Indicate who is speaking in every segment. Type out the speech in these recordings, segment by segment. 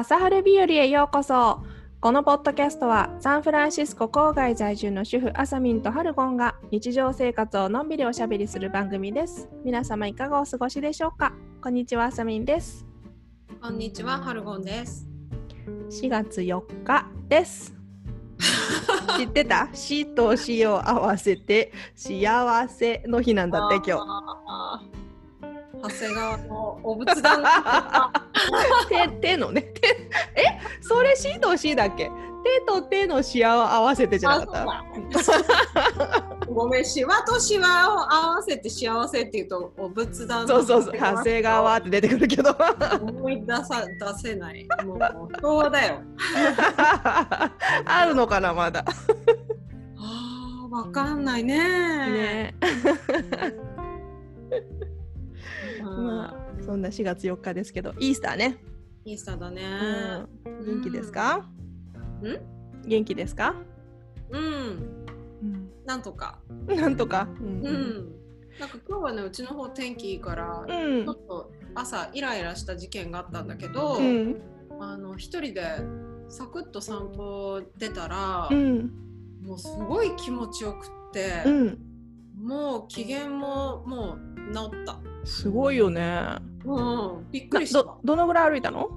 Speaker 1: 朝春日和へようこそ。このポッドキャストはサンフランシスコ郊外在住の主婦アサミンとハルゴンが日常生活をのんびりおしゃべりする番組です。皆様いかがお過ごしでしょうか？こんにちはアサミンです。
Speaker 2: こんにちは、ハルゴンです。
Speaker 1: 4月4日です。知ってた？死と死を合わせて幸せの日なんだって今日。
Speaker 2: 長谷川のお仏壇。の
Speaker 1: 手手のね手えそれ死と死だっけ？手と手のシワを合わせてじゃなかった？
Speaker 2: ごめん、シワとシワを合わせて幸せっていうとお仏壇。
Speaker 1: そうそうそう。長谷川って出てくるけど。
Speaker 2: 思い出さ出せない。もう昭和だよ。
Speaker 1: あるのかなまだ。
Speaker 2: ああ、わかんないね。
Speaker 1: ね。
Speaker 2: う ん
Speaker 1: まあそんな4月4日ですけどイースターね、
Speaker 2: イースターだね。
Speaker 1: うん、元気ですか？
Speaker 2: うん？
Speaker 1: 元気ですか、
Speaker 2: うん、
Speaker 1: うん、
Speaker 2: なんとか。
Speaker 1: なんとか。う
Speaker 2: うん。ん。なんか今日はね、うちの方天気いいから、
Speaker 1: うん。
Speaker 2: ちょっと朝イライラした事件があったんだけど、
Speaker 1: うん。
Speaker 2: あの一人でサクッと散歩出たら、
Speaker 1: うん。
Speaker 2: もうすごい気持ちよくって
Speaker 1: う、ん。
Speaker 2: もう機嫌ももう治った。
Speaker 1: すごいよね。
Speaker 2: うん、びっく
Speaker 1: な
Speaker 2: りした。
Speaker 1: ど。どのぐらい歩いたの？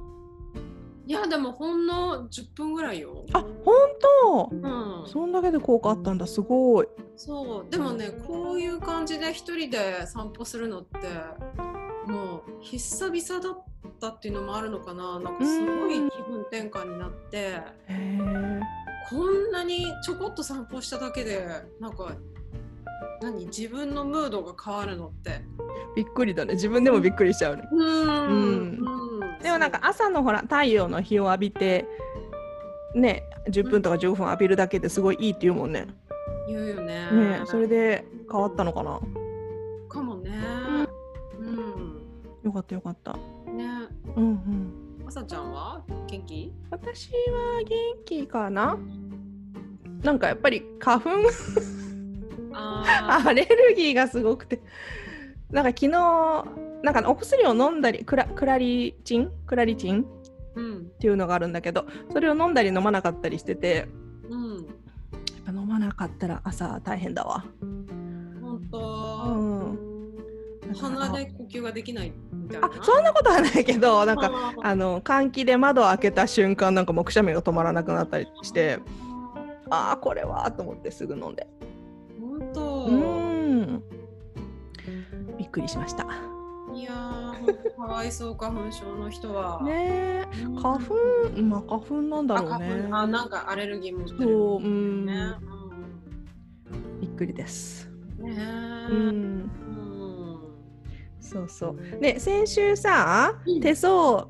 Speaker 2: いやでもほんの10分ぐらいよ。
Speaker 1: あ本当？
Speaker 2: うん、
Speaker 1: そんだけで効果あったんだ。すごい。
Speaker 2: そう。でもねこういう感じで一人で散歩するのってもう久々だったっていうのもあるのかな。なんかすごい気分転換になって。
Speaker 1: へえ
Speaker 2: こんなにちょこっと散歩しただけでなんか何？自分のムードが変わるのって。
Speaker 1: びっくりだね。自分でもびっくりしちゃうね。
Speaker 2: うん。
Speaker 1: うん。でもなんか朝のほら太陽の日を浴びてね10分とか15分浴びるだけですごいいいって言うもんね。
Speaker 2: 言うよね。
Speaker 1: ねそれで変わったのかな？
Speaker 2: かもね。うん。
Speaker 1: よかったよかった。
Speaker 2: ね。
Speaker 1: うんうん。
Speaker 2: あさちゃんは元気？
Speaker 1: 私は元気かな？なんかやっぱり花粉？
Speaker 2: あ
Speaker 1: アレルギーがすごくて。なんか昨日なんかお薬を飲んだりクラクラリチン？クラリチン？
Speaker 2: うん
Speaker 1: ていうのがあるんだけどそれを飲んだり飲まなかったりしてて
Speaker 2: うん
Speaker 1: やっぱ飲まなかったら朝大変だわ。
Speaker 2: 本
Speaker 1: う
Speaker 2: 当、
Speaker 1: ん。
Speaker 2: 鼻で呼吸ができないみたいな。
Speaker 1: あそんなことはないけどなんか
Speaker 2: あ
Speaker 1: あの換気で窓を開けた瞬間なんかもうくしゃみが止まらなくなったりしてああこれはと思ってすぐ飲んでーん。びっくりしました。
Speaker 2: いやー、かわいそう花粉症の人は。
Speaker 1: ね花粉まあ花粉なんだ
Speaker 2: あ
Speaker 1: ろうね。
Speaker 2: あなんかアレルギー持ってる。
Speaker 1: そううん。
Speaker 2: ね。
Speaker 1: びっくりです。
Speaker 2: うんね
Speaker 1: う
Speaker 2: うん。
Speaker 1: ん。そうそう。ね先週さ
Speaker 2: うん。
Speaker 1: 手相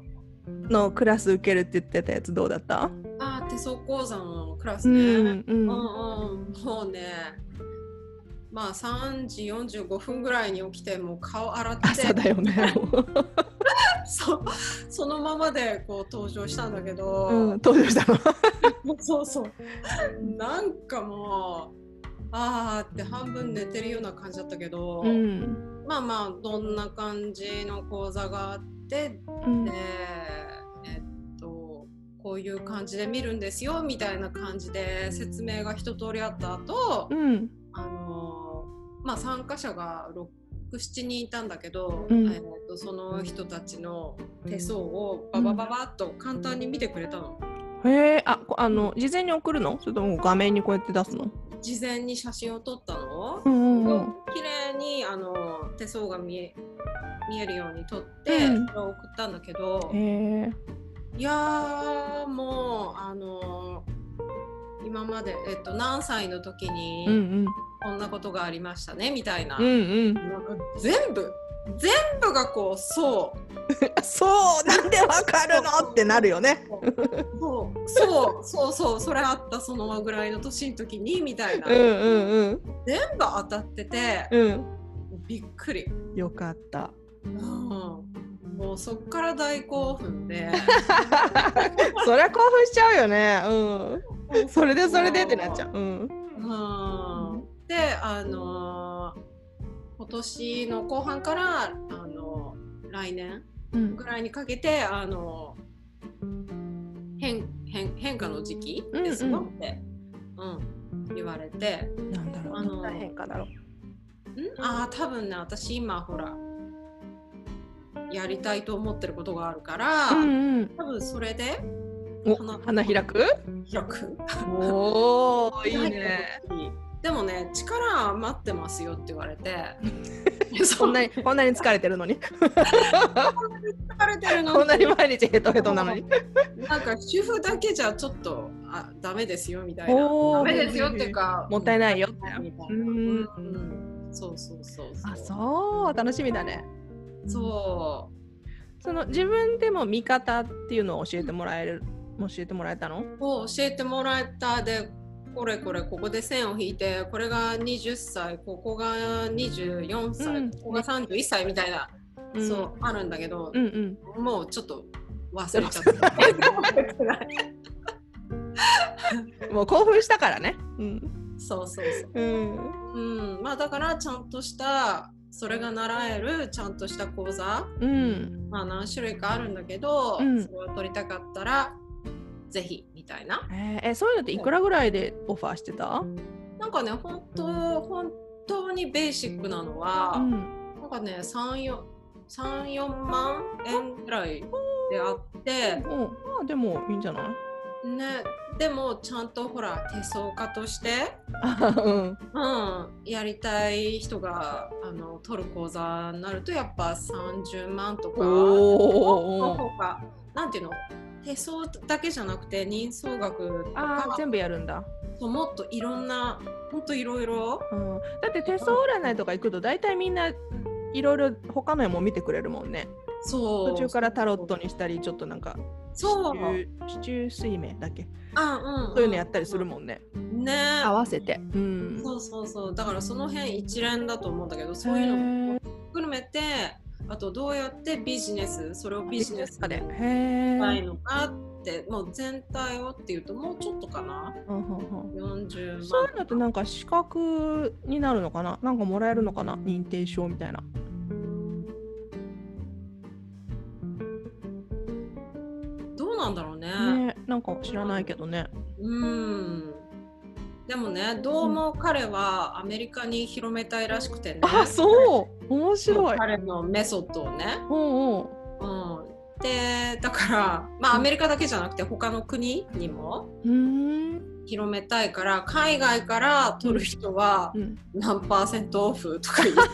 Speaker 1: のクラス受けるって言ってたやつどうだった？
Speaker 2: あ手相講座のクラス
Speaker 1: う
Speaker 2: ね。
Speaker 1: んう
Speaker 2: うんんうん、もうね。まあ3時45分ぐらいに起きてもう顔洗って。
Speaker 1: 朝だよね
Speaker 2: そう。そのままでこう登場したんだけど、
Speaker 1: うん登場したの。
Speaker 2: そうそう。なんかもう、あーって半分寝てるような感じだったけど、
Speaker 1: うん。
Speaker 2: まあまあ、どんな感じの講座があって、
Speaker 1: うん。
Speaker 2: で、えっと、こういう感じで見るんですよみたいな感じで説明が一通りあった後、
Speaker 1: うん。
Speaker 2: あのまあ参加者が6、7人いたんだけど、
Speaker 1: うん
Speaker 2: えっとその人たちの手相をババババッと簡単に見てくれたの。
Speaker 1: へえ、あ、こあの事前に送るの？それとも画面にこうやって出すの？
Speaker 2: 事前に写真を撮ったの、
Speaker 1: うんうんうん。
Speaker 2: 綺麗にあの手相が見え見えるように撮って、
Speaker 1: うん
Speaker 2: それを送ったんだけど。いやーもうあの今まで、えっと、何歳の時に
Speaker 1: うんうん
Speaker 2: こんなことがありましたねみたいな,、
Speaker 1: うんうん。
Speaker 2: なんか全部全部がこうそう
Speaker 1: そう、なんでわかるのってなるよね。
Speaker 2: そうそうそうそうそれあったそのぐらいの年の時にみたいな、
Speaker 1: うんうん
Speaker 2: 全部当たってて、
Speaker 1: うん。うん。
Speaker 2: びっくり。
Speaker 1: よかった。
Speaker 2: うんもうそっから大興奮で
Speaker 1: そりゃ興奮しちゃうよね。うん。それでそれでってなっちゃう。うん。
Speaker 2: うんであのー今年の後半からあの来年
Speaker 1: うん
Speaker 2: ぐらいにかけてあの変変変化の時期ですよって、うん言われて
Speaker 1: なんだろう
Speaker 2: あの
Speaker 1: どんな変化だろ
Speaker 2: ん？ああ多分ね私今ほらやりたいと思ってることがあるから、
Speaker 1: う。うんうん。
Speaker 2: 多分それで
Speaker 1: お
Speaker 2: 花
Speaker 1: 花開く？
Speaker 2: 開く？
Speaker 1: おおいいね。
Speaker 2: でもね力余ってますよって言われて。
Speaker 1: こんなにこんなに疲れてるのに、
Speaker 2: 疲れてるの
Speaker 1: こんなに毎日ヘトヘトなのに？
Speaker 2: なんか主婦だけじゃちょっとあダメですよみたいな。ダメですよっていうか
Speaker 1: もったいないよ
Speaker 2: みたいな
Speaker 1: う
Speaker 2: うん。んそうそうそうそう。
Speaker 1: あそう。楽しみだね。
Speaker 2: そう。
Speaker 1: その自分でも見方っていうのを教えてもらえる教えてもらえたの？
Speaker 2: を教えてもらえたでこれこれここで線を引いてこれが20歳ここが24歳、
Speaker 1: うん
Speaker 2: ここが31歳みたいな、
Speaker 1: うん
Speaker 2: そうあるんだけど
Speaker 1: う、んうん。
Speaker 2: もうちょっと忘れちゃった。
Speaker 1: もう興奮したからね。うん。
Speaker 2: そうそうそう。
Speaker 1: うん。
Speaker 2: うん、まあだからちゃんとしたそれが習えるちゃんとした講座、
Speaker 1: うん。
Speaker 2: まあ何種類かあるんだけど、
Speaker 1: うん
Speaker 2: それを取りたかったらぜひみたいな。
Speaker 1: えーえそういうのっていくらぐらいでオファーしてた？
Speaker 2: なんかね本当本当にベーシックなのは、
Speaker 1: うん。
Speaker 2: なんかね34 34万円ぐらいであって
Speaker 1: うん。まあでもいいんじゃない？
Speaker 2: ねでもちゃんとほら手相家として、
Speaker 1: あ うん。
Speaker 2: うん、やりたい人があの取る講座になるとやっぱ30万とかなんていうの？手相だけじゃなくて人相学とか
Speaker 1: 全部やるんだ。
Speaker 2: そうもっといろんなほんといろいろ
Speaker 1: うん。だって手相占いとか行くと大体みんないろいろ他の絵も見てくれるもんね。
Speaker 2: そう
Speaker 1: 途中からタロットにしたりちょっとなんか
Speaker 2: そう
Speaker 1: 四柱水明だっけ？
Speaker 2: あ、うん、
Speaker 1: そういうのやったりするもんね。
Speaker 2: んね
Speaker 1: 合わせて。うん。
Speaker 2: そうそうそうだからその辺一連だと思うんだけどそういうのも含めてあとどうやってビジネスそれをビジネス
Speaker 1: で。
Speaker 2: で
Speaker 1: へえ。
Speaker 2: したいのかってもう全体をっていうともうちょっとかな
Speaker 1: うんうんうん
Speaker 2: 40万
Speaker 1: そういうのってなんか資格になるのかな？なんかもらえるのかな？認定証みたいな。
Speaker 2: どうなんだろうね
Speaker 1: ねなんか知らないけどね。
Speaker 2: うんでもねどうも彼はアメリカに広めたいらしくてね
Speaker 1: あそう面白い。
Speaker 2: 彼のメソッドをね、
Speaker 1: うんうん。
Speaker 2: うん、でだからまあアメリカだけじゃなくて他の国にも。広めたいから海外から取る人は
Speaker 1: うん、
Speaker 2: 何パーセントオフとか言って、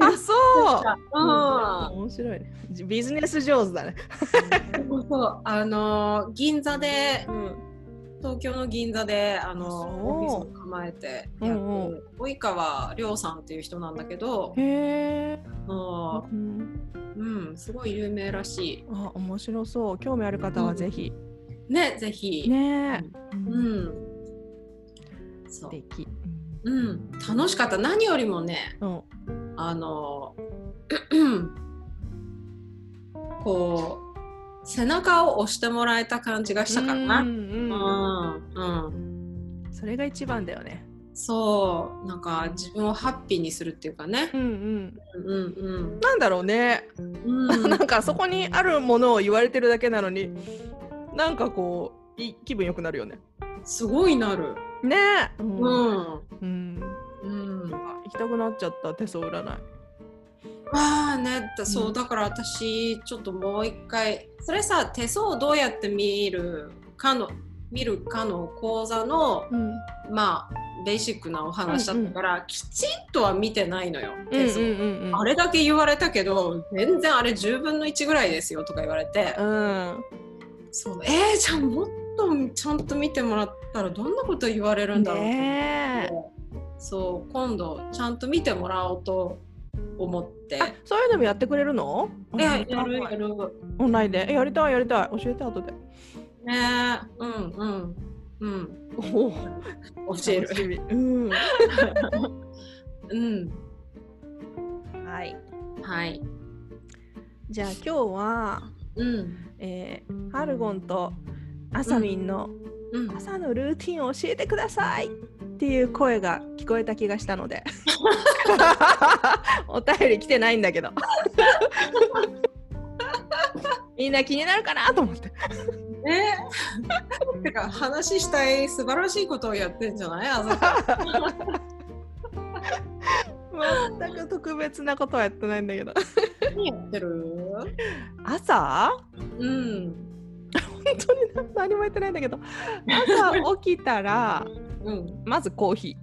Speaker 1: あそう。
Speaker 2: うん
Speaker 1: 面白いね。ビジネス上手だね。
Speaker 2: そうそうあの銀座で
Speaker 1: うん。
Speaker 2: 東京の銀座であのオフィスを構えてやる、
Speaker 1: うんう
Speaker 2: 及川亮さんっていう人なんだけど、
Speaker 1: へえ。
Speaker 2: も
Speaker 1: うん。
Speaker 2: ううん、すごい有名らし
Speaker 1: あ面白そう。興味ある方はぜひ。
Speaker 2: い。ねぜひ。
Speaker 1: ねえ。
Speaker 2: うん。
Speaker 1: 素敵。
Speaker 2: うん、楽しかった。何よりもね、
Speaker 1: うん。
Speaker 2: あの こう背中を押してもらえた感じがしたかな。
Speaker 1: うん
Speaker 2: う
Speaker 1: うん
Speaker 2: ん、うん。
Speaker 1: それが一番だよね。
Speaker 2: そう、なんか自分をハッピーにするっていうかね。
Speaker 1: うんうん。
Speaker 2: うんうん
Speaker 1: なんだろうね。
Speaker 2: うん。う ん
Speaker 1: なんかそこにあるものを言われてるだけなのに、なんかこういい気分良くなるよね。
Speaker 2: すごいなる。
Speaker 1: ねえ。う。
Speaker 2: うんん。
Speaker 1: うん。
Speaker 2: うん。
Speaker 1: あ行きたくなっちゃった手相占い。
Speaker 2: ああね、だそうう、
Speaker 1: ん
Speaker 2: だから私ちょっともう一回それさ手相をどうやって見るかの見るかの講座の
Speaker 1: うん。
Speaker 2: まあベーシックなお話だったから、きちんとは見てないのよ手相、
Speaker 1: うんうん
Speaker 2: あれだけ言われたけど全然あれ10分の1ぐらいですよとか言われて、
Speaker 1: うん。
Speaker 2: そうえー、じゃあもっとちゃんと見てもらったらどんなこと言われるんだろうと思って、
Speaker 1: ねえ。
Speaker 2: そう今度ちゃんと見てもらおうと思って。
Speaker 1: あ、そういうのもやってくれるの？
Speaker 2: えやるやる
Speaker 1: オンラインで？えやりたいやりたい。教えて後で。
Speaker 2: ねうんうんうん
Speaker 1: おお。
Speaker 2: 教える
Speaker 1: うん。
Speaker 2: うん
Speaker 1: はい。
Speaker 2: はい
Speaker 1: じゃあ今日は、
Speaker 2: うん
Speaker 1: えー、ハルゴンとアサミンの
Speaker 2: うん
Speaker 1: 朝のルーティンを教えてくださいっていう声が聞こえた気がしたので。お便り来てないんだけど。みんな気になるかなと思って。
Speaker 2: ね。てか話したい素晴らしいことをやってんじゃない？あざか
Speaker 1: 全く特別なことはやってないんだけど。
Speaker 2: 何やってる？
Speaker 1: 朝？
Speaker 2: うん。
Speaker 1: 本当に何もやってないんだけど。朝起きたら
Speaker 2: うん。
Speaker 1: まずコーヒ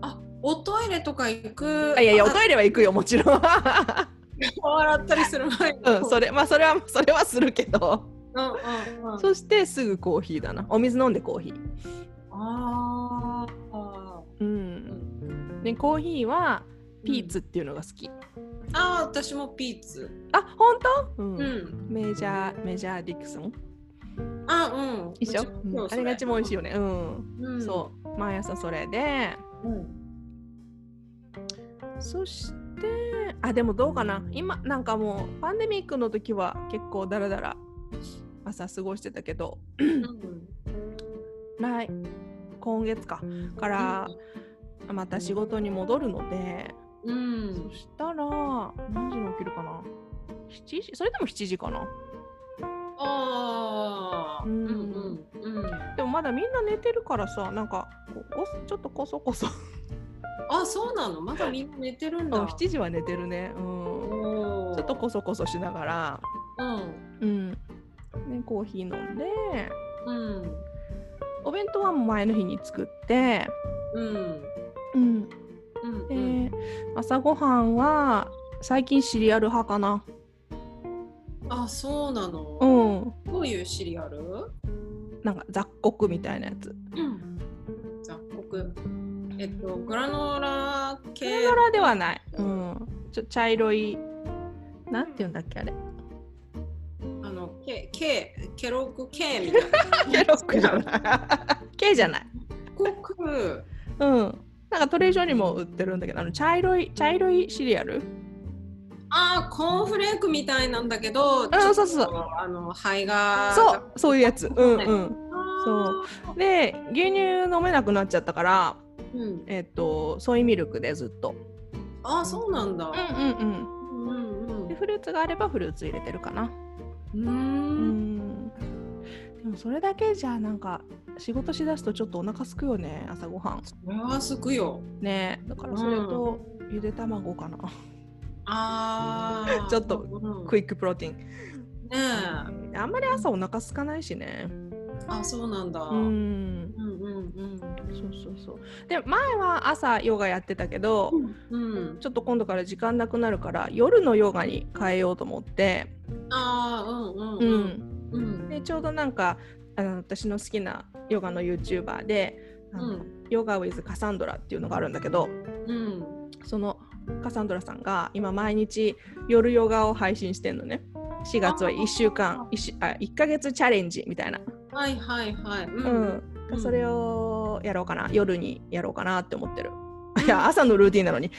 Speaker 2: あ、おトイレとか行く。
Speaker 1: ーあいやいやおトイレは行くよもちろん。
Speaker 2: 顔洗ったりする前に。
Speaker 1: うんそれまあそれはそれはするけど。
Speaker 2: うんうんうん。
Speaker 1: そしてすぐコーヒーだな。お水飲んでコーヒー。
Speaker 2: あー。あ
Speaker 1: う
Speaker 2: ん。ん
Speaker 1: でコーヒーはピーツっていうのが好き、
Speaker 2: あー、私もピーツ。
Speaker 1: あ本当、うん。
Speaker 2: うん。
Speaker 1: メジャーメジャーディクソン
Speaker 2: あ、うん。
Speaker 1: 一緒、あれが一番美味しいよねうん、
Speaker 2: うん。
Speaker 1: そう毎朝それで
Speaker 2: う。うん。
Speaker 1: そしてあでもどうかな今なんかもうパンデミックの時は結構ダラダラ朝過ごしてたけど
Speaker 2: うん。
Speaker 1: 来今月かからまた仕事に戻るので、
Speaker 2: うん
Speaker 1: そ。したら何時に起きるかな？7時？それでも7時かな
Speaker 2: ああ。
Speaker 1: う
Speaker 2: うんんうんうん。
Speaker 1: でもまだみんな寝てるからさなんかここちょっとこそこそ
Speaker 2: あ、そうなの？まだみんな寝てるんだ。
Speaker 1: 7時は寝てるねうんちょっとこそこそしながら
Speaker 2: うん。
Speaker 1: うんねコーヒー飲んで
Speaker 2: うん。
Speaker 1: お弁当はもう前の日に作って
Speaker 2: うん。
Speaker 1: うん
Speaker 2: うん。
Speaker 1: で、
Speaker 2: うん。
Speaker 1: 朝ごはんは最近シリアル派かな
Speaker 2: あ、そうなの？
Speaker 1: うん。
Speaker 2: どういうシリアル？
Speaker 1: なんか雑穀みたいなやつ。
Speaker 2: うん。雑穀。えっと、グラノーラ
Speaker 1: グ
Speaker 2: 系。
Speaker 1: ラノラではない、うん、ちょ茶色い。なんていうんだっけあれ？
Speaker 2: あの、ケ、ケ、ケロッグ系みたいな。
Speaker 1: ケロックじゃない。系じゃない。
Speaker 2: 雑穀。
Speaker 1: うん。なんかトレーションにも売ってるんだけどあの茶色い茶色いシリアル
Speaker 2: あー、コーンフレークみたいなんだけど、
Speaker 1: ん。
Speaker 2: ちょっと
Speaker 1: そうそう。
Speaker 2: あの、肺が。
Speaker 1: そうそういうやつ。うんうん。
Speaker 2: あー。
Speaker 1: で牛乳飲めなくなっちゃったから
Speaker 2: うん。
Speaker 1: えっとソイミルクでずっと。
Speaker 2: あー、そうなんだ。
Speaker 1: うんうん
Speaker 2: うん。うん
Speaker 1: うんでフルーツがあればフルーツ入れてるかな。
Speaker 2: うん。
Speaker 1: でもそれだけじゃなんか仕事しだすとちょっとお腹すくよね朝ごはん。
Speaker 2: これはすくよ。
Speaker 1: ねだからそれとゆで卵かな、
Speaker 2: ああ。
Speaker 1: ちょっと
Speaker 2: うん
Speaker 1: クイックプロテイン
Speaker 2: ねえ。
Speaker 1: あんまり朝お腹空かないしね
Speaker 2: あ、そうなんだ。
Speaker 1: う
Speaker 2: うん
Speaker 1: ん
Speaker 2: うんうん。
Speaker 1: そうそうそうで前は朝ヨガやってたけど、
Speaker 2: うん。
Speaker 1: ちょっと今度から時間なくなるから夜のヨガに変えようと思って、
Speaker 2: ああ、うんうん
Speaker 1: う
Speaker 2: うんん。うん。
Speaker 1: でちょうどなんかあの私の好きなヨガの YouTuber であの、
Speaker 2: うん
Speaker 1: ヨガ with カサンドラっていうのがあるんだけど
Speaker 2: うん。
Speaker 1: そのカサンドラさんが今毎日夜ヨガを配信してんのね。4月は1週間 1, 週あ1ヶ月チャレンジみたいな、
Speaker 2: はいはいはい。う
Speaker 1: うん。
Speaker 2: うん。
Speaker 1: それをやろうかな。夜にやろうかなって思ってる。いや朝のルーティンなのに。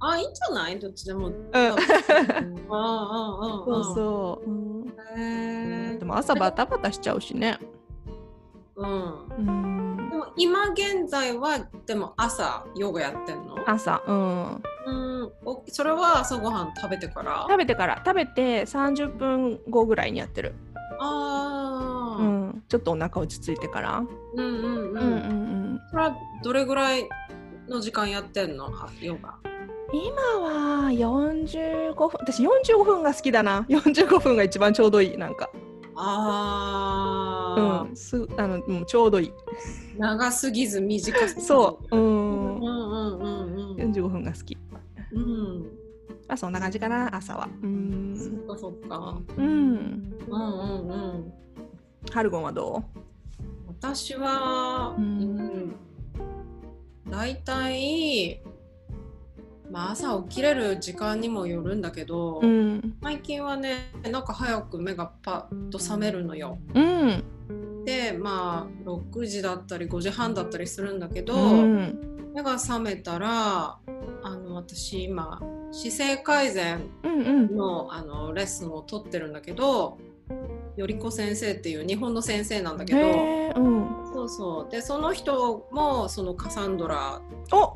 Speaker 2: あ、いいんじゃない？どっちでも。
Speaker 1: うん。
Speaker 2: ああ、ああ、
Speaker 1: そう
Speaker 2: う。
Speaker 1: そう、うん。で。も朝バタバタしちゃうしね
Speaker 2: うん。
Speaker 1: うん。
Speaker 2: でも今現在はでも朝ヨガやってんの？
Speaker 1: 朝うん。
Speaker 2: うん。おそれは朝ごはん食べてから？
Speaker 1: 食べてから。食べて30分後ぐらいにやってる、
Speaker 2: ああ、
Speaker 1: うん、ちょっとお腹落ち着いてから。
Speaker 2: うんうんうん。
Speaker 1: うんうん
Speaker 2: それはどれぐらいの時間やってんの？あヨガ。
Speaker 1: 今は45分。私45分が好きだな。45分が一番ちょうどいいなんか
Speaker 2: ああ、
Speaker 1: うん。すあの、うん、ちょうどいい。
Speaker 2: 長すぎず短すぎず。
Speaker 1: そう。うん。
Speaker 2: うんうんうんうん。
Speaker 1: 45分が好き。
Speaker 2: うん。
Speaker 1: あそんな感じかな朝は。うん
Speaker 2: そっかそっか。
Speaker 1: うん。
Speaker 2: うんうんうん。
Speaker 1: ハルゴンはど
Speaker 2: 私は、
Speaker 1: う
Speaker 2: うんん、大体、まあ、朝起きれる時間にもよるんだけど、
Speaker 1: ううん。
Speaker 2: 最近はねなんか早く目がパッと覚めるのよ。
Speaker 1: うん。
Speaker 2: でまあ6時だったり5時半だったりするんだけど、
Speaker 1: うん。
Speaker 2: 目が覚めたらあの私今姿勢改善
Speaker 1: うんうん。
Speaker 2: のあのレッスンを取ってるんだけどよりこ先生っていう日本の先生なんだけど。
Speaker 1: うん。
Speaker 2: そうそう。でその人もそのカサンドラ
Speaker 1: お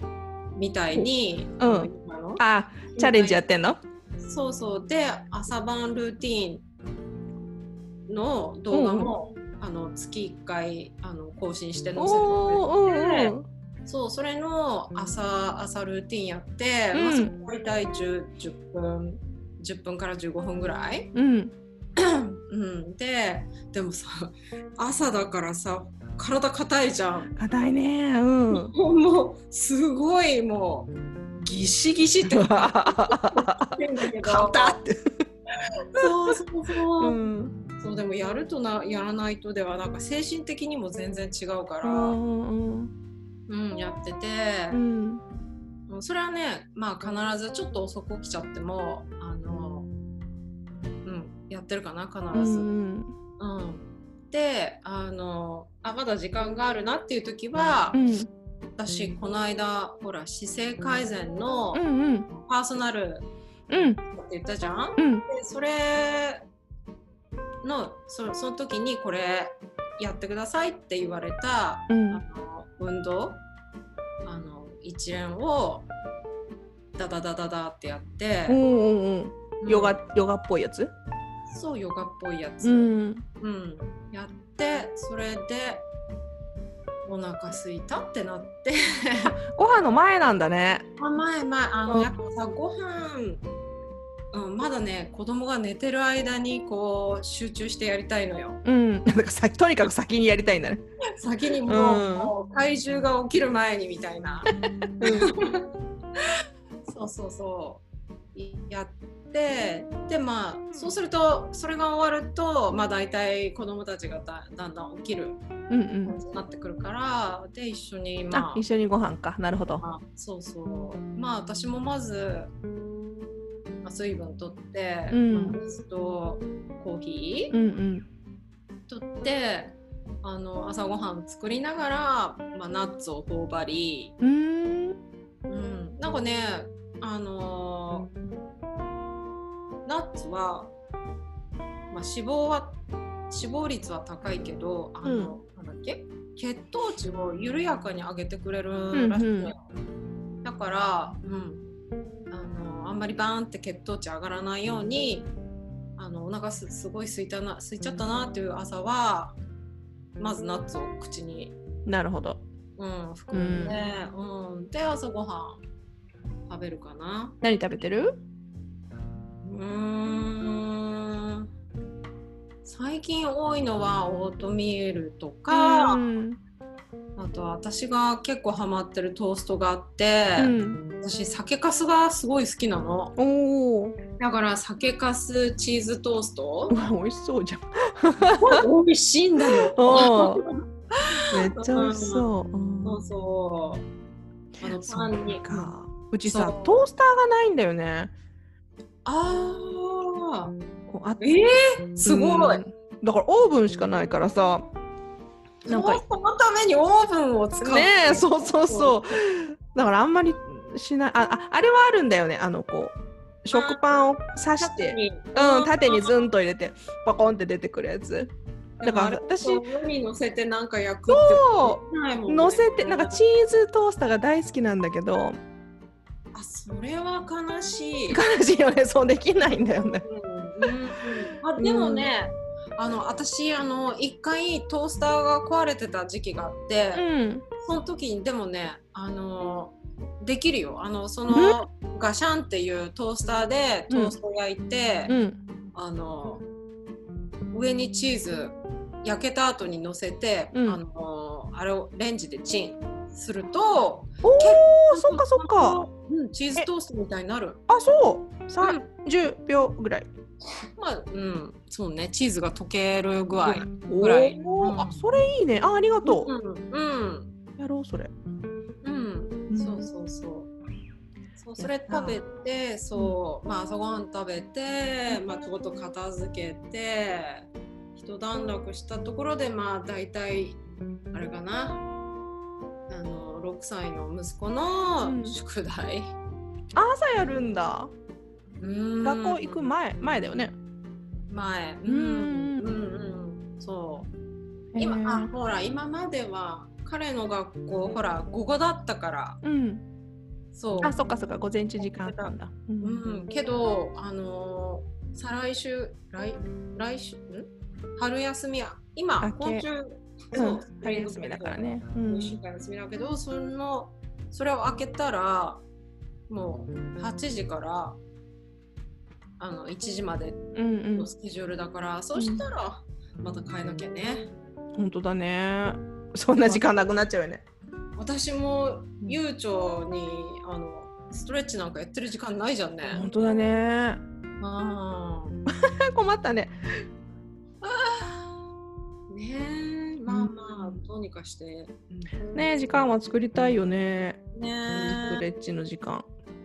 Speaker 2: みたいに、
Speaker 1: うん。
Speaker 2: あ
Speaker 1: チャレンジやってんの？
Speaker 2: そうそう。で朝晩ルーティンの動画も、あの月1回あの更新して載せてくれて、
Speaker 1: うんうん
Speaker 2: そうそれの朝朝ルーティンやって、
Speaker 1: うん。
Speaker 2: まあ、大体 10, 10分10分から15分ぐらい、
Speaker 1: うん。
Speaker 2: うん、ででもさ朝だからさ体硬いじゃん。
Speaker 1: 硬いね。うん。
Speaker 2: もうすごいもうギシギシって。
Speaker 1: 硬って
Speaker 2: そうそうそう、
Speaker 1: うん。
Speaker 2: そうでもやるとなやらないとではなんか精神的にも全然違うから、
Speaker 1: うん
Speaker 2: うん、やってて、
Speaker 1: うん。
Speaker 2: うんそれはねまあ必ずちょっと遅く起きちゃってもあの、うん、やってるかな必
Speaker 1: う
Speaker 2: ず。
Speaker 1: ん。
Speaker 2: うんであのあまだ時間があるなっていう時は、
Speaker 1: うん。
Speaker 2: 私この間ほら姿勢改善の
Speaker 1: うんうん。
Speaker 2: パーソナル
Speaker 1: うん。
Speaker 2: って言ったじゃん、
Speaker 1: うん。
Speaker 2: でそれのそその時にこれやってくださいって言われた、
Speaker 1: うん。
Speaker 2: あの運動あの一連をダダダダダってやって、
Speaker 1: うんうん。
Speaker 2: うん。
Speaker 1: ヨガヨガっぽいやつ？
Speaker 2: そうヨガっぽいやつ、
Speaker 1: うん。
Speaker 2: うん。やってそれでお腹すいたってなって。
Speaker 1: ご飯の前なんだね。
Speaker 2: あ前前あ
Speaker 1: うん。
Speaker 2: のやっぱさご飯うん、まだね子供が寝てる間にこう集中してやりたいのよ。
Speaker 1: うん。なんかさとにかく先にやりたいんだね。
Speaker 2: 先にもう,、
Speaker 1: うん。
Speaker 2: もう体重が起きる前にみたいな。そうそうそう。いやってでまあそうするとそれが終わるとまあ大体子供たちがだだんだん起きる
Speaker 1: うんうん。
Speaker 2: 感じになってくるからで一緒にまあ
Speaker 1: あ一緒にご飯か。なるほど。
Speaker 2: まあそうそう。まあ私もまず、まあ、水分とって、
Speaker 1: うん。
Speaker 2: まあ水とコーヒー
Speaker 1: うんうん。
Speaker 2: とってあの朝ごはん作りながら、まあ、ナッツを頬張り、
Speaker 1: うーん。
Speaker 2: うん、なんかねあのーナッツは、まあ、脂肪は脂肪率は高いけどあの、なんだっけ？血糖値を緩やかに上げてくれるらしいのよ、だから、うん、あのあんまりバーンって血糖値上がらないようにあのお腹すすごい空いたな空いちゃったなっていう朝はまずナッツを口に、
Speaker 1: なるほど。
Speaker 2: うん、含んで、うん。で朝ごはん食べるかな。
Speaker 1: 何食べてる？
Speaker 2: うーん。最近多いのはオートミールとか、
Speaker 1: うん。
Speaker 2: あとは私が結構ハマってるトーストがあって、
Speaker 1: うん
Speaker 2: 私酒粕がすごい好きなの。だから酒粕チーズトースト。
Speaker 1: 美味しそうじゃん。
Speaker 2: 美味しいんだよ。
Speaker 1: お めっちゃ美味しそう。うん。
Speaker 2: そうそう。あの
Speaker 1: そ
Speaker 2: パンに。
Speaker 1: うか。うちさトースターがないんだよね
Speaker 2: あ
Speaker 1: あ
Speaker 2: ーえー、すごい、
Speaker 1: うん。だからオーブンしかないからさ。なんか
Speaker 2: そのためにオーブンを使う
Speaker 1: ねえそうそうそう。だからあんまりしない。あああれはあるんだよね。あのこう食パンを刺して。
Speaker 2: に。
Speaker 1: うん縦にズンと入れてパコンって出てくるやつ。だから私
Speaker 2: 上に乗せてなんか焼くってね
Speaker 1: う。乗せてなんかチーズトースターが大好きなんだけど
Speaker 2: あそれは悲しい、
Speaker 1: 悲しいよね。そうできないんだよね。
Speaker 2: うんうんうん、あでもね、あの私あの一回トースターが壊れてた時期があって、
Speaker 1: うん。
Speaker 2: その時にでもねあのできるよ。あのそのガシャンっていうトースターでトースト焼いて、
Speaker 1: うん。
Speaker 2: あの上にチーズ焼けた後に乗せて、
Speaker 1: うん。
Speaker 2: あのあれをレンジでチンすると
Speaker 1: おおそっかそっか、
Speaker 2: うん、チーズトーストみたいになる。
Speaker 1: あそう。30秒ぐらい。
Speaker 2: まあ、うん、そうね、チーズが溶ける具合。ぐらい。
Speaker 1: おー。
Speaker 2: うん。
Speaker 1: あそれいいね。あありがと
Speaker 2: う。ん、うん、
Speaker 1: うやろうそれ。
Speaker 2: うん、そうそうそう。そうそれ食べて、そう、まあ朝ごはん食べて、まあちょっと片付けて、一段落したところで、まあ大体、あれかな、あの、6歳の息子
Speaker 1: う
Speaker 2: の
Speaker 1: ん。
Speaker 2: 宿題。
Speaker 1: あ朝やるんだ。
Speaker 2: うん。
Speaker 1: 学校行く前前だよね。
Speaker 2: 前。
Speaker 1: うん。
Speaker 2: うん、うん、うん、そう。今あほら今までは彼の学校ほら午後だったから。
Speaker 1: うん。
Speaker 2: そう。
Speaker 1: あそっかそっか。午前中時間あったんだ。う
Speaker 2: うん、けどあのー再来週来来週ん？春休みや。今今週
Speaker 1: うん春休みだからね。うん
Speaker 2: 1週間休みだけどそのそれを開けたらもう8時からあの1時まで
Speaker 1: うんうん
Speaker 2: のスケジュールだから、そしたらまた変えなきゃね
Speaker 1: 本当だね。そんな時間なくなっちゃうよね。
Speaker 2: 私も悠長にあのストレッチなんかやってる時間ないじゃんね
Speaker 1: 本当だね。
Speaker 2: あ
Speaker 1: 困ったね。
Speaker 2: ーねえまあまあどうにかして、
Speaker 1: ね時間は作りたいよね。
Speaker 2: ね
Speaker 1: ストレッチの時間。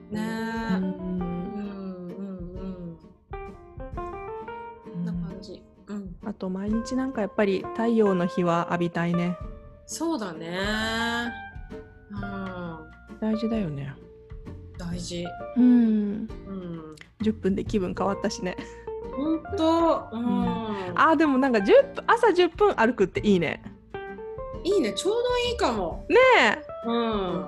Speaker 2: ね
Speaker 1: うん
Speaker 2: えうん。うんうんこんな感じ。うん。
Speaker 1: あと毎日なんかやっぱり太陽の日は浴びたいね。
Speaker 2: そうだね。うん。
Speaker 1: 大事だよね。
Speaker 2: 大事。
Speaker 1: うん。
Speaker 2: うん。
Speaker 1: 10分で気分変わったしね。
Speaker 2: 本当。うん、
Speaker 1: あーでもなんか10分朝10分歩くっていいね。
Speaker 2: いいね。ちょうどいいかも。
Speaker 1: ねえ。
Speaker 2: うん。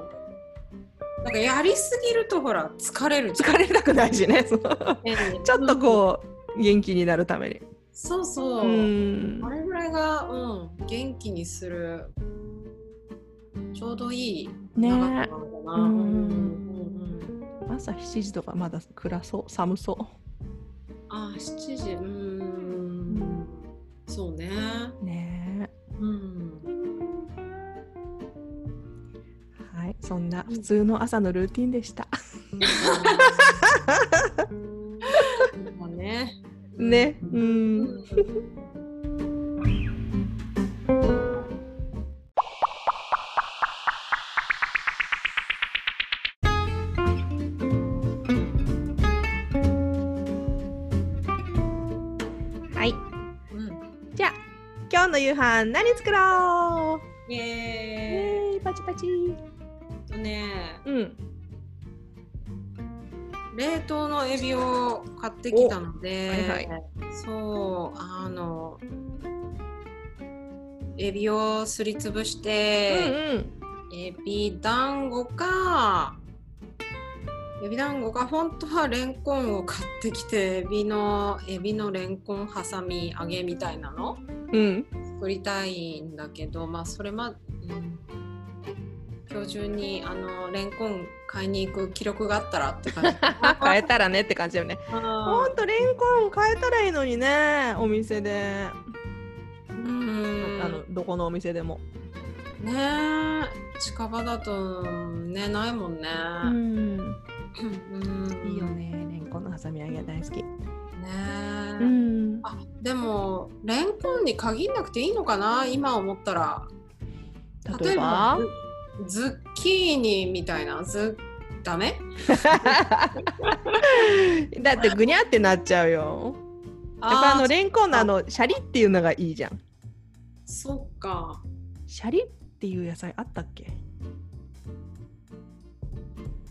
Speaker 2: なんかやりすぎるとほら疲れる
Speaker 1: 疲れたくないしね。ちょっとこう元気になるために。
Speaker 2: そうそう、
Speaker 1: うん。
Speaker 2: あれぐらいが、うん、元気にするちょうどいい
Speaker 1: ね
Speaker 2: 長さなのかな、
Speaker 1: 朝7時とかまだ暗そう寒そう。
Speaker 2: あ7時。うん。そうね。
Speaker 1: ね。
Speaker 2: うん。
Speaker 1: えはいそんな普通の朝のルーティンでした。
Speaker 2: まあね。
Speaker 1: ね。う。
Speaker 2: うん
Speaker 1: 今日の夕飯何作ろう？
Speaker 2: イエ
Speaker 1: えーイパチパチ。
Speaker 2: とね
Speaker 1: うん。
Speaker 2: 冷凍のエビを買ってきたので、
Speaker 1: はいは
Speaker 2: そうあのエビをすりつぶして、エビ団子かエビ団子か本当はレンコンを買ってきてエビのエビのレンコン挟み揚げみたいなの
Speaker 1: うんうん。
Speaker 2: 作りたいんだけどまあそれま、うん、今日中にあのレンコン買いに行く気力があったらって感じ
Speaker 1: 変えたらねって感じだよね。ほ
Speaker 2: あ
Speaker 1: んとレンコン変えたらいいのにねお店で。
Speaker 2: ーうん
Speaker 1: あのどこのお店でも。
Speaker 2: ねえ近場だとねないもんね、
Speaker 1: うん。
Speaker 2: うん
Speaker 1: いいよねレンコンの挟み揚げ大好き。
Speaker 2: ね。え、
Speaker 1: うん。
Speaker 2: あでもレンコンに限んなくていいのかな？今思ったら。
Speaker 1: 例えば？
Speaker 2: ズズッキーニみたいな。ズダメ？
Speaker 1: だってぐにゃってなっちゃうよ。やっぱあのレンコンのあのシャリっていうのがいいじゃん。
Speaker 2: そっか。
Speaker 1: シャリっていう野菜あったっけ？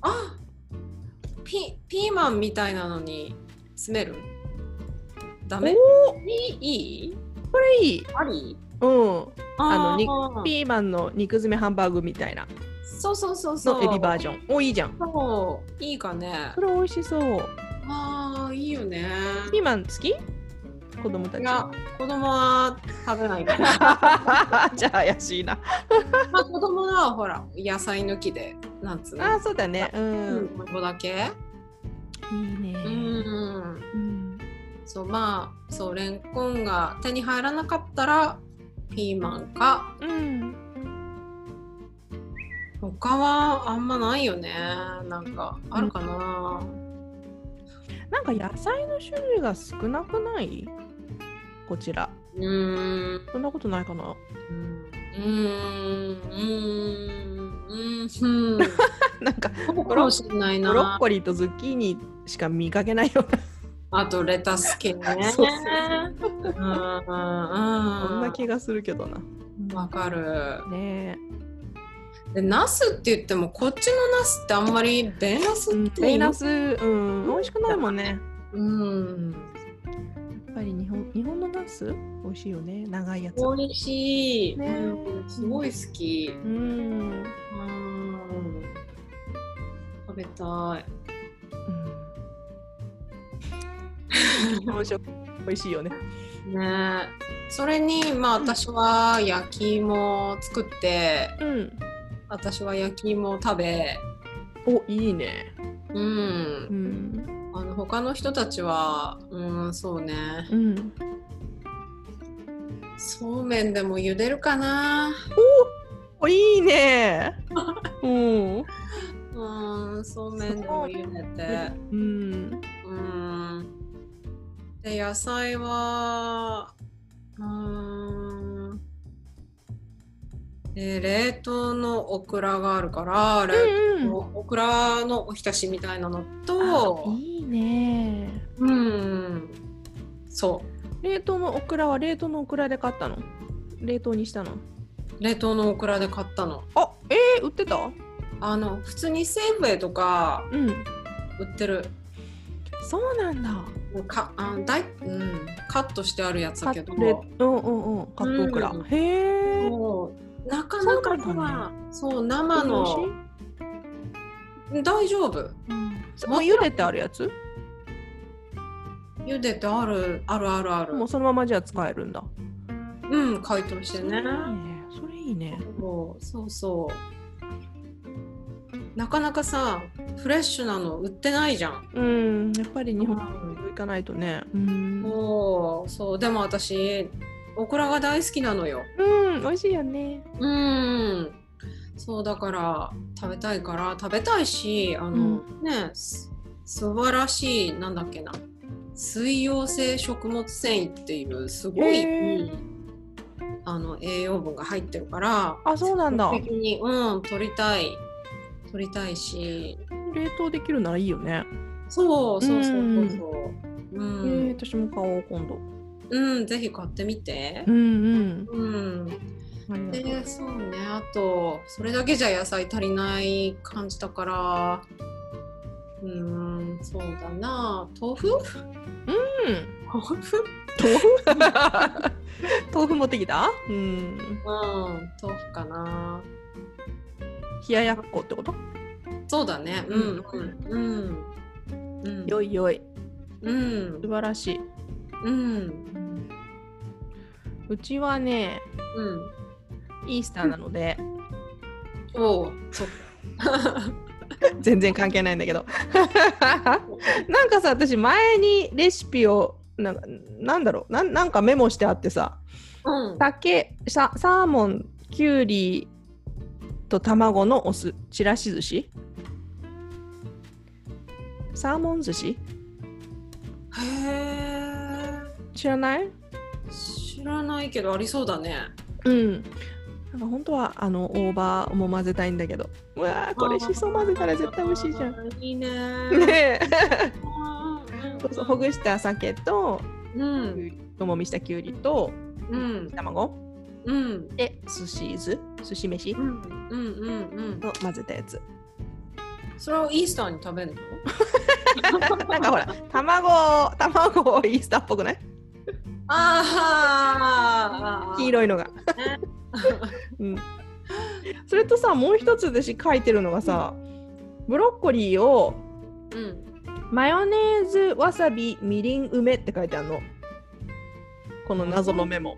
Speaker 2: あピピーマンみたいなのに詰める？ダメ？
Speaker 1: お
Speaker 2: いい
Speaker 1: これいい。
Speaker 2: あり
Speaker 1: うん。あのピーマンの肉詰めハンバーグみたいな
Speaker 2: そうそうそうそう
Speaker 1: のエビバージョン。おいいじゃん。
Speaker 2: そういいかね
Speaker 1: それ美味しそう。
Speaker 2: ああいいよね
Speaker 1: ピーマン好き？子供たち。
Speaker 2: いや子供は食べないから
Speaker 1: じゃあ怪しいな。
Speaker 2: まあ子供はほら野菜抜きでなんつうの
Speaker 1: あーそうだね。う。
Speaker 2: うんんここだけ
Speaker 1: いいね。
Speaker 2: うん
Speaker 1: うん。
Speaker 2: そうまあそうレンコンが手に入らなかったらピーマンか。
Speaker 1: うん。
Speaker 2: 他はあんまないよね。なんかあるかな、
Speaker 1: なんか野菜の種類が少なくない？こちら。
Speaker 2: うーん。
Speaker 1: そんなことないかな？
Speaker 2: うん。うーん。うーん。うん。
Speaker 1: なんか ブロッ
Speaker 2: な
Speaker 1: コリーとズッキーニしか見かけないような。
Speaker 2: あとレタス系ね
Speaker 1: そうそう
Speaker 2: うんうん
Speaker 1: そん
Speaker 2: う
Speaker 1: な気がするけどな。
Speaker 2: んわかる
Speaker 1: ね
Speaker 2: でナスって言ってもこっちのナスってあんまりベーナスって
Speaker 1: ベーナス、うん、美味しくないもんね。
Speaker 2: うん
Speaker 1: やっぱり日本日本のナス？美味しいよね。長いやつ。
Speaker 2: 美味しい、
Speaker 1: ね
Speaker 2: うんすごい好き
Speaker 1: うん。
Speaker 2: うん食べたい。
Speaker 1: 美味しい美味しいよね。
Speaker 2: ねそれにまあ
Speaker 1: うん
Speaker 2: 私は焼き芋を作って、
Speaker 1: うん。
Speaker 2: 私は焼き芋を食べ、
Speaker 1: おいいね。
Speaker 2: うん
Speaker 1: う、ん。
Speaker 2: あの他の人たちは、うん、そうね、
Speaker 1: うん。
Speaker 2: そうめんでも茹でるかな。
Speaker 1: おいいね。うん。
Speaker 2: うん、そうめんでも茹でて。
Speaker 1: うん。
Speaker 2: うん。で、野菜は、うん。で冷凍のオクラがあるから、冷
Speaker 1: うんうん。
Speaker 2: オクラのおひたしみたいなの
Speaker 1: あ
Speaker 2: と、
Speaker 1: いいね。
Speaker 2: うん、そ
Speaker 1: 冷凍のオクラは冷凍のオクラで買ったの？冷凍にしたの？
Speaker 2: う、冷凍のオクラで買ったの。
Speaker 1: あえー、売ってた？
Speaker 2: あの、普通にセーフウェイとか
Speaker 1: うん。
Speaker 2: 売ってる。
Speaker 1: そうなんだ。
Speaker 2: かあだい、うん、カットしてあるやつだけど、
Speaker 1: レうんうんうん。カットオクラ。
Speaker 2: うん。
Speaker 1: へえ。
Speaker 2: なかなか
Speaker 1: そうなんだ
Speaker 2: はそう生
Speaker 1: 美
Speaker 2: の大丈夫。
Speaker 1: もう茹でてあるやつ？
Speaker 2: 茹でてあるあるあるある。
Speaker 1: もうそのままじゃあ使えるんだ。
Speaker 2: うん解凍してね。
Speaker 1: それいいね。
Speaker 2: そうそうそうなかなかさフレッシュなの売ってないじゃん
Speaker 1: うん、やっぱり日本
Speaker 2: うん
Speaker 1: 行かないとね。うん。
Speaker 2: そうそうでも私オクラが大好きなのよ
Speaker 1: うん、美味しいよね。
Speaker 2: うんそうだから食べたいから食べたいしあの、ねす素晴らしいなんだっけな水溶性食物繊維っていうすごい、うんあの栄養分が入ってるから
Speaker 1: あ、そうなんだ。
Speaker 2: 的にうん取りたい取りたいし。
Speaker 1: 冷凍できるならいいよね。
Speaker 2: そうそうそうそうそう。う
Speaker 1: え
Speaker 2: ん、
Speaker 1: ー、私も買おう、今度。
Speaker 2: うん、ぜひ買ってみて。
Speaker 1: うんうん。
Speaker 2: うん。でそうねあとそれだけじゃ野菜足りない感じだから。うーんそうだな。豆腐？
Speaker 1: うん。
Speaker 2: 豆腐？
Speaker 1: 豆腐？豆腐持ってきた？うん。
Speaker 2: うん豆腐かな
Speaker 1: 冷ややっこってこと？
Speaker 2: そうだね。うん。うんうんうん。
Speaker 1: よいよい。
Speaker 2: うん。
Speaker 1: 素晴らしい。
Speaker 2: うん。
Speaker 1: うちはね、
Speaker 2: うん。
Speaker 1: イースターなので、
Speaker 2: おう。そ っ
Speaker 1: 全然関係ないんだけど。なんかさ、私前にレシピを、なんかなんだろう？なん、なんかメモしてあってさ、
Speaker 2: うん。
Speaker 1: 酒ササーモンきゅうりと卵のお酢ちらし寿司？サーモン寿司？
Speaker 2: へえ
Speaker 1: 知らない？
Speaker 2: 知らないけどありそうだね。
Speaker 1: うん。なんか本当はあの大葉も混ぜたいんだけど。うわーこれしそ混ぜたら絶対美味しいじゃん。
Speaker 2: んいいね。
Speaker 1: ねそうそうほぐした鮭と
Speaker 2: うん。
Speaker 1: ともみしたきゅうりと
Speaker 2: うん。
Speaker 1: 卵
Speaker 2: うん。
Speaker 1: で寿司酢寿司飯？
Speaker 2: うんうんうんうん。
Speaker 1: と混ぜたやつ。
Speaker 2: それをイースターに食べるの？
Speaker 1: なんかほら卵卵イースターっぽくない？
Speaker 2: ああ
Speaker 1: 黄色いのが。うん、それとさもう一つ私書いてるのがさブロッコリーを
Speaker 2: うん。
Speaker 1: マヨネーズわさびみりん梅って書いてあるのこの謎のメモ。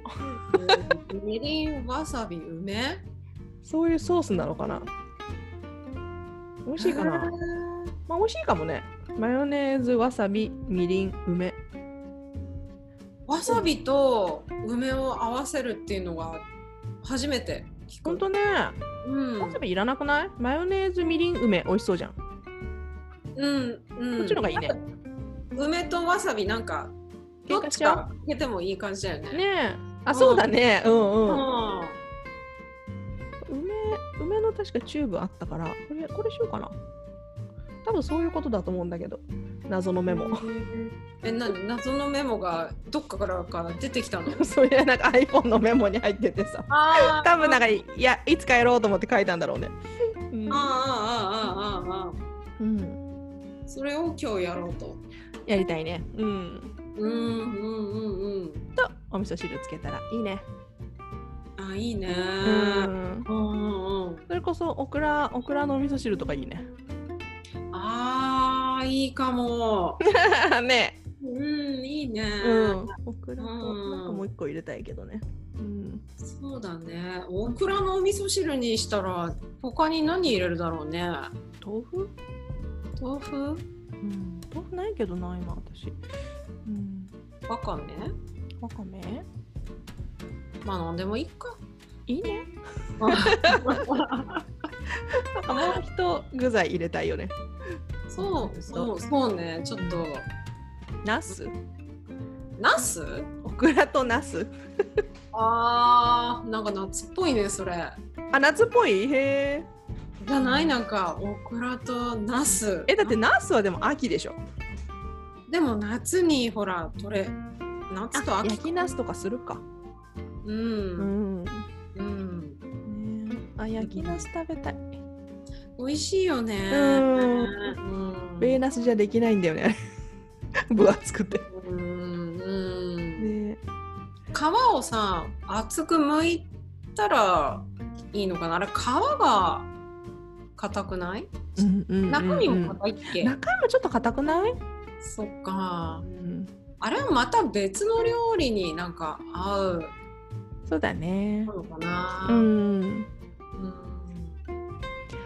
Speaker 2: みりんわさび梅？
Speaker 1: そういうソースなのかな？美味しいかな？まあ美味しいかもね。マヨネーズわさびみりん梅。
Speaker 2: わさびと梅を合わせるっていうのが初めて聞く。
Speaker 1: ほんとね。
Speaker 2: うん。
Speaker 1: わさびいらなくない？マヨネーズみりん梅美味しそうじゃん。
Speaker 2: うんうん。
Speaker 1: こっちのがいいね。
Speaker 2: 梅とわさびなんかどっちかけてもいい感じだよね。
Speaker 1: ねあ、そうだね。うんうん。梅、梅の確かチューブあったから、これ、これしようかな。多分そういうことだと思うんだけど、謎のメモ。
Speaker 2: え、なに、謎のメモがどっかからか出てきたの？
Speaker 1: そういやなんか iPhone のメモに入っててさ。多分なんか、いや、いつかやろうと思って書いたんだろうね。うん、
Speaker 2: ああ、ああ、ああ、ああ。
Speaker 1: うん。
Speaker 2: それを今日やろうと。
Speaker 1: やりたいね。うん。
Speaker 2: うんうんうんうん。
Speaker 1: とお味噌汁つけたらいいね。
Speaker 2: あいいね。
Speaker 1: うん。
Speaker 2: うんうんうん。
Speaker 1: それこそオクラオクラのお味噌汁とかいいね。
Speaker 2: あいいかも。
Speaker 1: ね。
Speaker 2: うん、いいね。
Speaker 1: うん。オクラと
Speaker 2: うん。
Speaker 1: なんかもう一個入れたいけどね。うん。
Speaker 2: そうだね。オクラのお味噌汁にしたら、他に何入れるだろうね。
Speaker 1: 豆腐？
Speaker 2: 豆腐？
Speaker 1: うん。豆腐ないけどな今私うん。
Speaker 2: わかめ
Speaker 1: わかめ
Speaker 2: まあ、なんでもいいか。
Speaker 1: いいね。なんかもう一具材入れたいよね。
Speaker 2: そう、そう、そうね。ちょっと、
Speaker 1: ナス？
Speaker 2: ナス？
Speaker 1: オクラとナス。
Speaker 2: あー、なんか夏っぽいね、それ。
Speaker 1: あ夏っぽい？へえ
Speaker 2: じゃない？なんか、オクラとナス。
Speaker 1: えだってナスはでも秋でしょ
Speaker 2: でも夏にほら、取れ、夏と秋
Speaker 1: 焼きナスとかするか。
Speaker 2: う。
Speaker 1: うん。ん
Speaker 2: うん。
Speaker 1: ね。あ焼きナス食べたい。
Speaker 2: 美味しいよね。
Speaker 1: うん。
Speaker 2: うん。
Speaker 1: ベーナスじゃできないんだよね 分厚くて。
Speaker 2: うん。うん。
Speaker 1: ね。
Speaker 2: 皮をさ厚く剥いたらいいのかな。あれ皮が硬くない？
Speaker 1: うんうんうんうん。
Speaker 2: 中身も硬いっけ、
Speaker 1: 中身もちょっと硬くない、
Speaker 2: そっか。
Speaker 1: うん、
Speaker 2: あれはまた別の料理になんか合う。
Speaker 1: そうだね。
Speaker 2: のかな、
Speaker 1: う
Speaker 2: うん。
Speaker 1: ん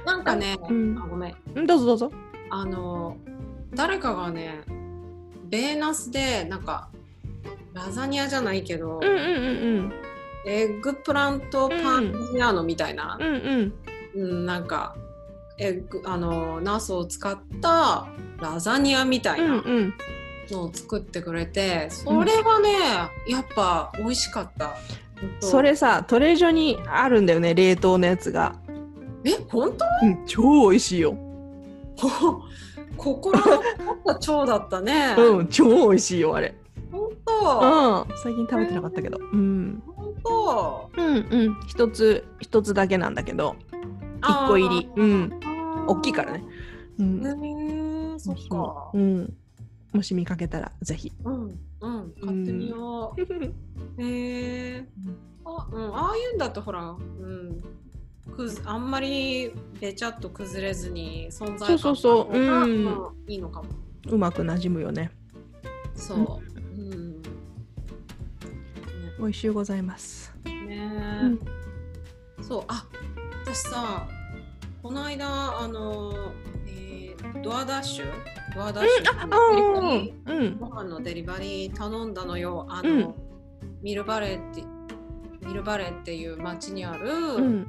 Speaker 2: なんかねあ、
Speaker 1: うん。
Speaker 2: ごめん。
Speaker 1: うんどうぞどうぞ。
Speaker 2: あの誰かがね米ナスでなんかラザニアじゃないけど、
Speaker 1: うんうんうん
Speaker 2: eggplant パルミジャーノみたいな。
Speaker 1: うんう、ん。
Speaker 2: うん、なんかエッグあのナスを使ったラザニアみたい
Speaker 1: うんう
Speaker 2: なん。のを作ってくれて、それはねやっぱ美味しかった。
Speaker 1: それさトレジョにあるんだよね冷凍のやつが、
Speaker 2: え本当？
Speaker 1: うん、超美味しいよ。
Speaker 2: 心のった腸だったね。
Speaker 1: うん超美味しいよあれ。
Speaker 2: 本
Speaker 1: う
Speaker 2: 当
Speaker 1: ん。最近食べてなかったけど。うん。
Speaker 2: 本当。
Speaker 1: うんうん。一つ一つだけなんだけど一個入り。うん。大きいからね。うん。
Speaker 2: そっか。
Speaker 1: う。ん。もし見かけたらぜひ。
Speaker 2: うんうん。買ってみよう。へえ。あうん。ああいうんだとほらうん。くずあんまりべちゃっと崩れずに存在感
Speaker 1: そうそうそう。
Speaker 2: うん。いいのかも。
Speaker 1: うまくなじむよね。
Speaker 2: そう。うん。
Speaker 1: 美味しゅうございます。
Speaker 2: ね。
Speaker 1: うん。
Speaker 2: そう。あ私さこの間あのえードアダッシュ？ドアダッシュ
Speaker 1: あ
Speaker 2: デリバリー？
Speaker 1: うん
Speaker 2: ご飯のデリバリー頼んだのよ。あの、
Speaker 1: うん。
Speaker 2: ミルバレーってミルバレーっていう町にある、
Speaker 1: うん。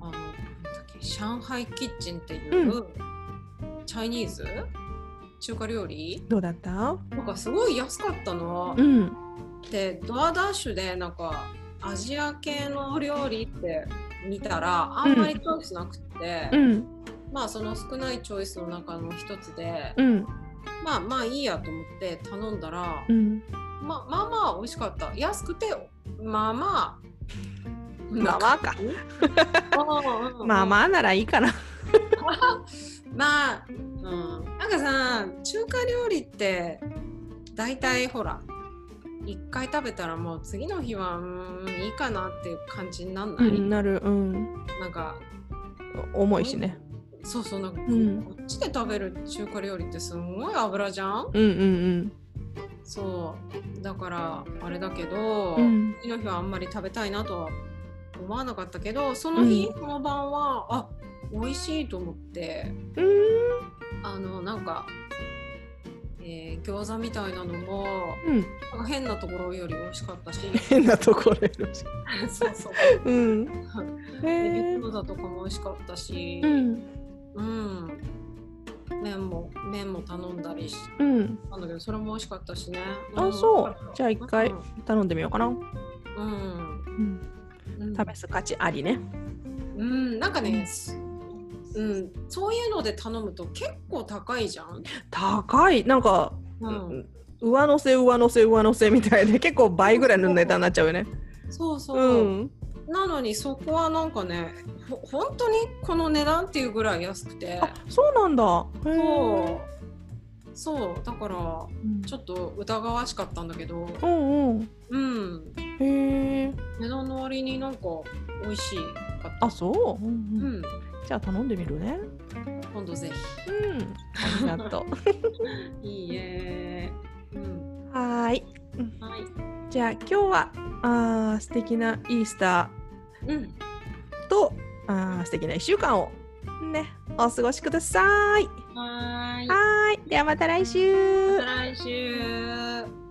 Speaker 2: あのなんだっけ？上海キッチンっていう、チャイニーズ？中華料理？
Speaker 1: どうだった？
Speaker 2: なんかすごい安かったの。
Speaker 1: うん。
Speaker 2: でドアダッシュでなんかアジア系の料理って見たらあんまりチョイスなくって、
Speaker 1: うん。
Speaker 2: まあその少ないチョイスの中の一つで、
Speaker 1: うん。
Speaker 2: まあまあいいやと思って頼んだら、
Speaker 1: うん。
Speaker 2: ままあまあ美味しかった。安くてまあまあ
Speaker 1: まあまあか。
Speaker 2: あ
Speaker 1: まあまあならいいかな。
Speaker 2: まあ、うん、なんかさ中華料理って大体ほら一回食べたらもう次の日はうんいいかなっていう感じになんない、
Speaker 1: うんなる。うん。
Speaker 2: なんか
Speaker 1: 重いしね。
Speaker 2: そうそうなんか、
Speaker 1: うん。
Speaker 2: こっちで食べる中華料理ってすんごい油じゃん？
Speaker 1: うんうん
Speaker 2: そう。だからあれだけど、
Speaker 1: うん。うん
Speaker 2: 次の日はあんまり食べたいなとは思わなかったけどその日、
Speaker 1: う
Speaker 2: その晩はあ美味しいと思って。
Speaker 1: うん。
Speaker 2: あのなんか、えー餃子みたいなのも
Speaker 1: うん。
Speaker 2: なんか変なところより美味しかったし。
Speaker 1: 変なところよろし
Speaker 2: そうそう
Speaker 1: う。ん
Speaker 2: で
Speaker 1: へえ
Speaker 2: 餃子とかも美味しかったし、
Speaker 1: うん。
Speaker 2: うん。麺も麺も頼んだりし
Speaker 1: うん。
Speaker 2: たんだけどそれも美味しかったしね。
Speaker 1: あそう。じゃあ一回頼んでみようかな。
Speaker 2: うん、
Speaker 1: うん。
Speaker 2: うん、
Speaker 1: 試す価値ありね。
Speaker 2: うん、なんかね、うん、そういうので頼むと結構高いじゃん。
Speaker 1: 高い。なんか
Speaker 2: うん、
Speaker 1: 上乗せ上乗せ上乗せみたいで結構倍ぐらいの値段になっちゃうよね。
Speaker 2: そうそう、
Speaker 1: うん。
Speaker 2: なのにそこはなんかね、ほ本当にこの値段っていうぐらい安くて、
Speaker 1: あそうなんだ。へ
Speaker 2: そう、そう、だから
Speaker 1: うん。
Speaker 2: ちょっと疑わしかったんだけど、
Speaker 1: うんうん。
Speaker 2: うん、
Speaker 1: へえ
Speaker 2: 値段の割になんか美味しかった。
Speaker 1: あそう、うん
Speaker 2: う
Speaker 1: うん
Speaker 2: ん、
Speaker 1: じゃあ頼んでみるね
Speaker 2: 今度ぜ
Speaker 1: うん、ありがとう。
Speaker 2: ひ。いいえ。うん。
Speaker 1: はーい。
Speaker 2: はい。
Speaker 1: じゃあ今日はあー素敵なイースタ
Speaker 2: うん。
Speaker 1: ーとあー素敵な1週間をねお過ごしください。
Speaker 2: はーい。
Speaker 1: はーい。ではまた来週。
Speaker 2: また来週。